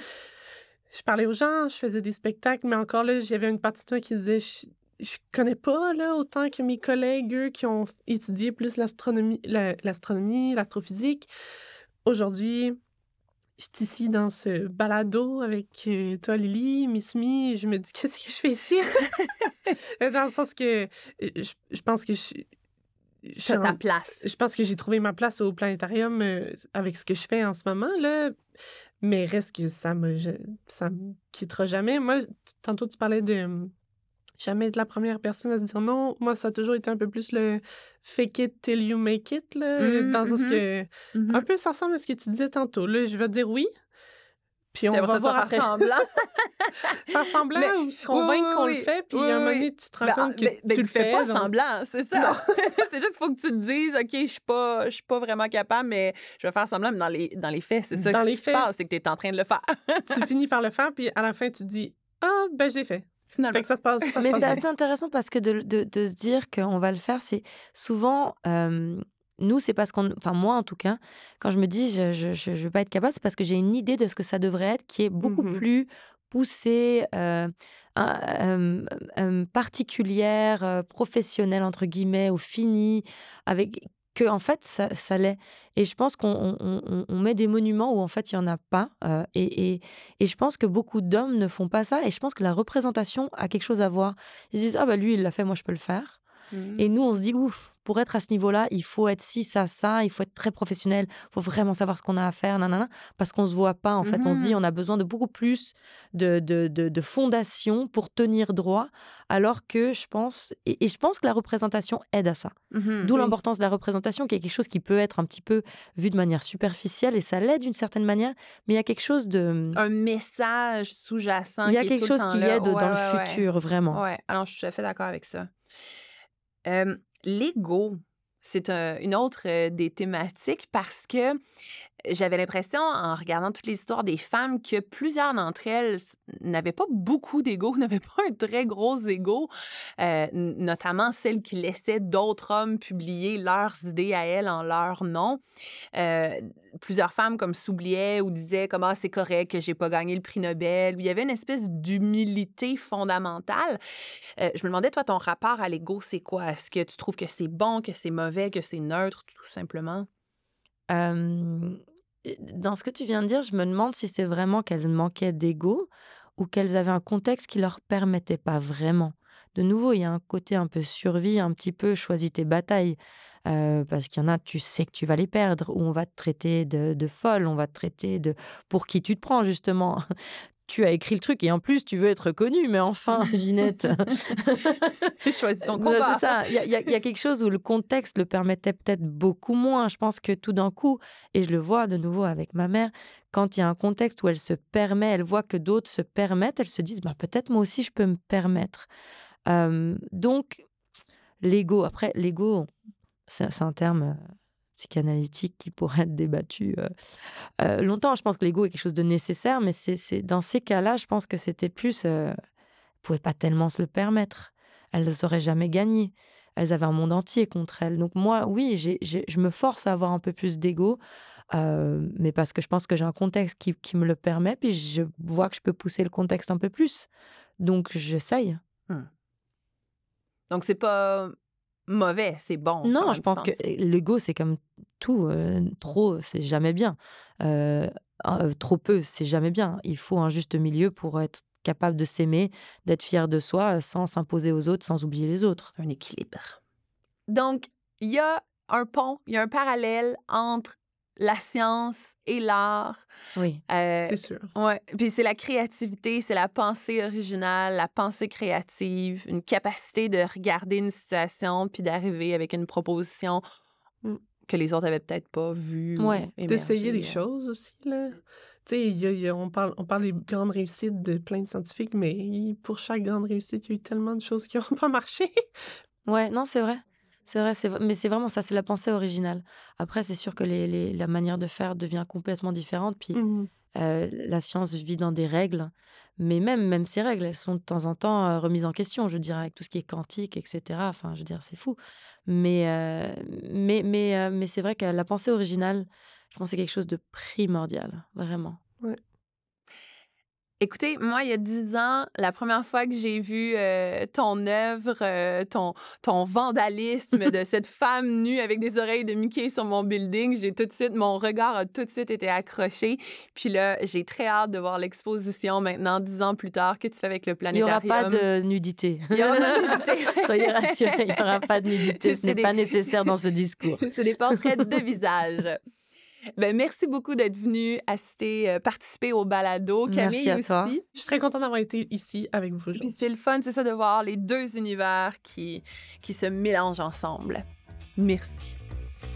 Je parlais aux gens, je faisais des spectacles, mais encore là, j'avais une partie de moi qui disait je, je connais pas là autant que mes collègues, eux, qui ont étudié plus l'astronomie, la- l'astronomie, l'astrophysique. Aujourd'hui, je suis ici dans ce balado avec euh, toi, Lily, Miss Me, et je me dis qu'est-ce que je fais ici? dans le sens que euh, je, je pense que je, je ta place. je pense que j'ai trouvé ma place au planétarium euh, avec ce que je fais en ce moment, là. Mais reste que ça me, je- ça me quittera jamais. Moi, tantôt, tu parlais de jamais être la première personne à se dire non. Moi, ça a toujours été un peu plus le fake it till you make it, là. Mm, dans le sens mhm. que. Mhm. Un peu, ça ressemble à ce que tu disais tantôt. Là, je vais dire oui. Puis on va ça, tu voir faire après. semblant. Faire semblant Mais- ou se convaincre oui, qu'on oui, le fait. Puis à un moment donné, tu te rends Ben, compte que ben, ben, tu le fais pas donc- semblant, c'est ça. c'est juste qu'il faut que tu te dises, OK, je suis pas, je suis pas vraiment capable, mais je vais faire semblant. Mais dans les, dans les faits, c'est ça Dans qui les se passe, c'est que tu es en train de le faire. tu finis par le faire, puis à la fin, tu te dis Ah, ben, je l'ai fait. Finalement. Fait que ça se passe. Ça Mais c'est assez intéressant parce que de, de- de se dire qu'on va le faire, c'est souvent. euh, nous, c'est parce qu'on. Enfin, moi, en tout cas, quand je me dis je je, je, je vais pas être capable, c'est parce que j'ai une idée de ce que ça devrait être qui est beaucoup Mhm. plus poussée, euh, un- euh, euh, particulière, euh, professionnelle, entre guillemets, ou finie, avec. Que, en fait, ça, l'est. Et je pense qu'on on- met des monuments où, en fait, il n'y en a pas. euh, et, et, et je pense que beaucoup d'hommes ne font pas ça. Et je pense que la représentation a quelque chose à voir. Ils se disent, ah bah lui, il l'a fait, moi, je peux le faire. Mhm. Et nous, on se dit, ouf, pour être à ce niveau-là, il faut être ci, ça, ça, il faut être très professionnel, il faut vraiment savoir ce qu'on a à faire, nanana, parce qu'on se voit pas, en fait. On se dit, Mhm. on a besoin de beaucoup plus de, de, de, de fondation pour tenir droit, alors que je pense, et, et je pense que la représentation aide à ça. Mhm. D'où Oui. l'importance de la représentation, qui est quelque chose qui peut être un petit peu vu de manière superficielle, et ça l'aide d'une certaine manière, mais il y a quelque chose de... Un message sous-jacent. Il y a quelque chose qui là. aide Ouais, dans ouais, le ouais. futur, vraiment. Ouais, alors je suis tout à fait d'accord avec ça. L'ego, c'est un- une autre des thématiques parce que j'avais l'impression, en regardant toutes les histoires des femmes, que plusieurs d'entre elles n'avaient pas beaucoup d'ego, n'avaient pas un très gros ego, euh, notamment celles qui laissaient d'autres hommes publier leurs idées à elles en leur nom. Euh, plusieurs femmes comme s'oubliaient ou disaient comme ah c'est correct que j'ai pas gagné le prix Nobel. Il y avait une espèce d'humilité fondamentale. Euh, je me demandais toi ton rapport à l'ego c'est quoi? Est-ce que tu trouves que c'est bon, que c'est mauvais, que c'est neutre tout simplement? Dans ce que tu viens de dire, je me demande si c'est vraiment qu'elles manquaient d'ego ou qu'elles avaient un contexte qui leur permettait pas vraiment. De nouveau, il y a un côté un peu survie, un petit peu choisis tes batailles. Parce qu'il y en a, tu sais que tu vas les perdre, ou on va te traiter de, de folle, on va te traiter de pour qui tu te prends, justement. Tu as écrit le truc et en plus tu veux être connue, mais enfin, Ginette. Choisis ton Ouais, combat. C'est ça. Il y, a- y y quelque chose où le contexte le permettait peut-être beaucoup moins. Je pense que tout d'un coup, et je le vois de nouveau avec ma mère, quand il y a un contexte où elle se permet, elle voit que d'autres se permettent, elle se disent bah, peut-être moi aussi je peux me permettre. Euh, donc, l'ego. Après, l'ego, c'est un terme euh, psychanalytique qui pourrait être débattu euh, euh, longtemps. Je pense que l'ego est quelque chose de nécessaire, mais c'est dans ces cas-là, je pense que c'était plus. Euh, ne pouvaient pas tellement se le permettre. Elles ne sauraient jamais gagner. Elles avaient un monde entier contre elles. Donc moi, oui, je me force à avoir un peu plus d'ego, mais parce que je pense que j'ai un contexte qui, qui, me le permet, puis je vois que je peux pousser le contexte un peu plus. Donc j'essaye. Mmh. Donc c'est pas mauvais, c'est bon. Non, je pense que l'ego, c'est comme tout. trop, c'est jamais bien. trop peu, c'est jamais bien. Il faut un juste milieu pour être capable de s'aimer, d'être fier de soi sans s'imposer aux autres, sans oublier les autres. Un équilibre. Donc, il y a un pont, il y a un parallèle entre la science et l'art. Oui, euh, c'est sûr. Ouais. Puis c'est la créativité, c'est la pensée originale, la pensée créative, une capacité de regarder une situation puis d'arriver avec une proposition mmh. que les autres avaient peut-être pas vue. Ouais. D'essayer des choses aussi, là. Tu sais, on, parle, on parle des grandes réussites de plein de scientifiques, mais pour chaque grande réussite, il y a eu tellement de choses qui n'ont pas marché. ouais, non, c'est vrai. C'est vrai, c'est mais c'est vraiment ça, c'est la pensée originale. Après, c'est sûr que les la manière de faire devient complètement différente, puis, mmh la science vit dans des règles, mais même même ces règles, elles sont de temps en temps, remises en question, je dirais, avec tout ce qui est quantique etc. Enfin, je veux dire, c'est fou. Mais, mais mais, mais c'est vrai que la pensée originale, je pense que c'est quelque chose de primordial, vraiment. Ouais. Écoutez, moi, il y a dix ans, la première fois que j'ai vu euh, ton œuvre, euh, ton, ton vandalisme de cette femme nue avec des oreilles de Mickey sur mon building, j'ai tout de suite, mon regard a tout de suite été accroché. Puis là, j'ai très hâte de voir l'exposition maintenant, dix ans plus tard, que tu fais avec le planétarium. Il n'y aura pas de nudité. Il n'y aura pas de nudité. Soyez rassurés, il n'y aura pas de nudité. Ce n'est pas nécessaire dans ce discours. C'est des portraits de visage. Ben, merci beaucoup d'être venu assister, euh, participer au balado. Camille merci à aussi. Je suis très contente d'avoir été ici avec vous. Puis c'est le fun, c'est ça, de voir les deux univers qui, qui se mélangent ensemble. Merci.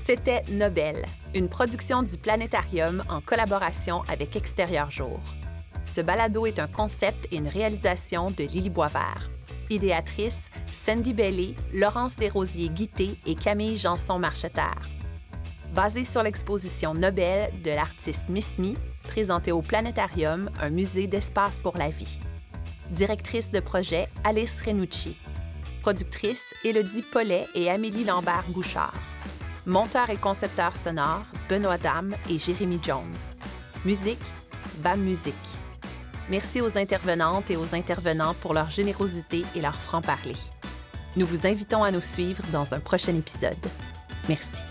C'était Nobel, une production du Planétarium en collaboration avec Extérieur Jour. Ce balado est un concept et une réalisation de Lily Boisvert. Idéatrice, Sandy Bellé, Laurence Desrosiers-Guité et Camille Janson-Marcheterre basée sur l'exposition Nobel de l'artiste Miss Me, présentée au Planétarium, un musée d'espace pour la vie. Directrice de projet Alice Renucci. Productrice Élodie Paulet et Amélie Lambert-Bouchard. Monteur et concepteur sonore Benoît Dame et Jérémy Jones. Musique BAM Musique. Merci aux intervenantes et aux intervenants pour leur générosité et leur franc-parler. Nous vous invitons à nous suivre dans un prochain épisode. Merci.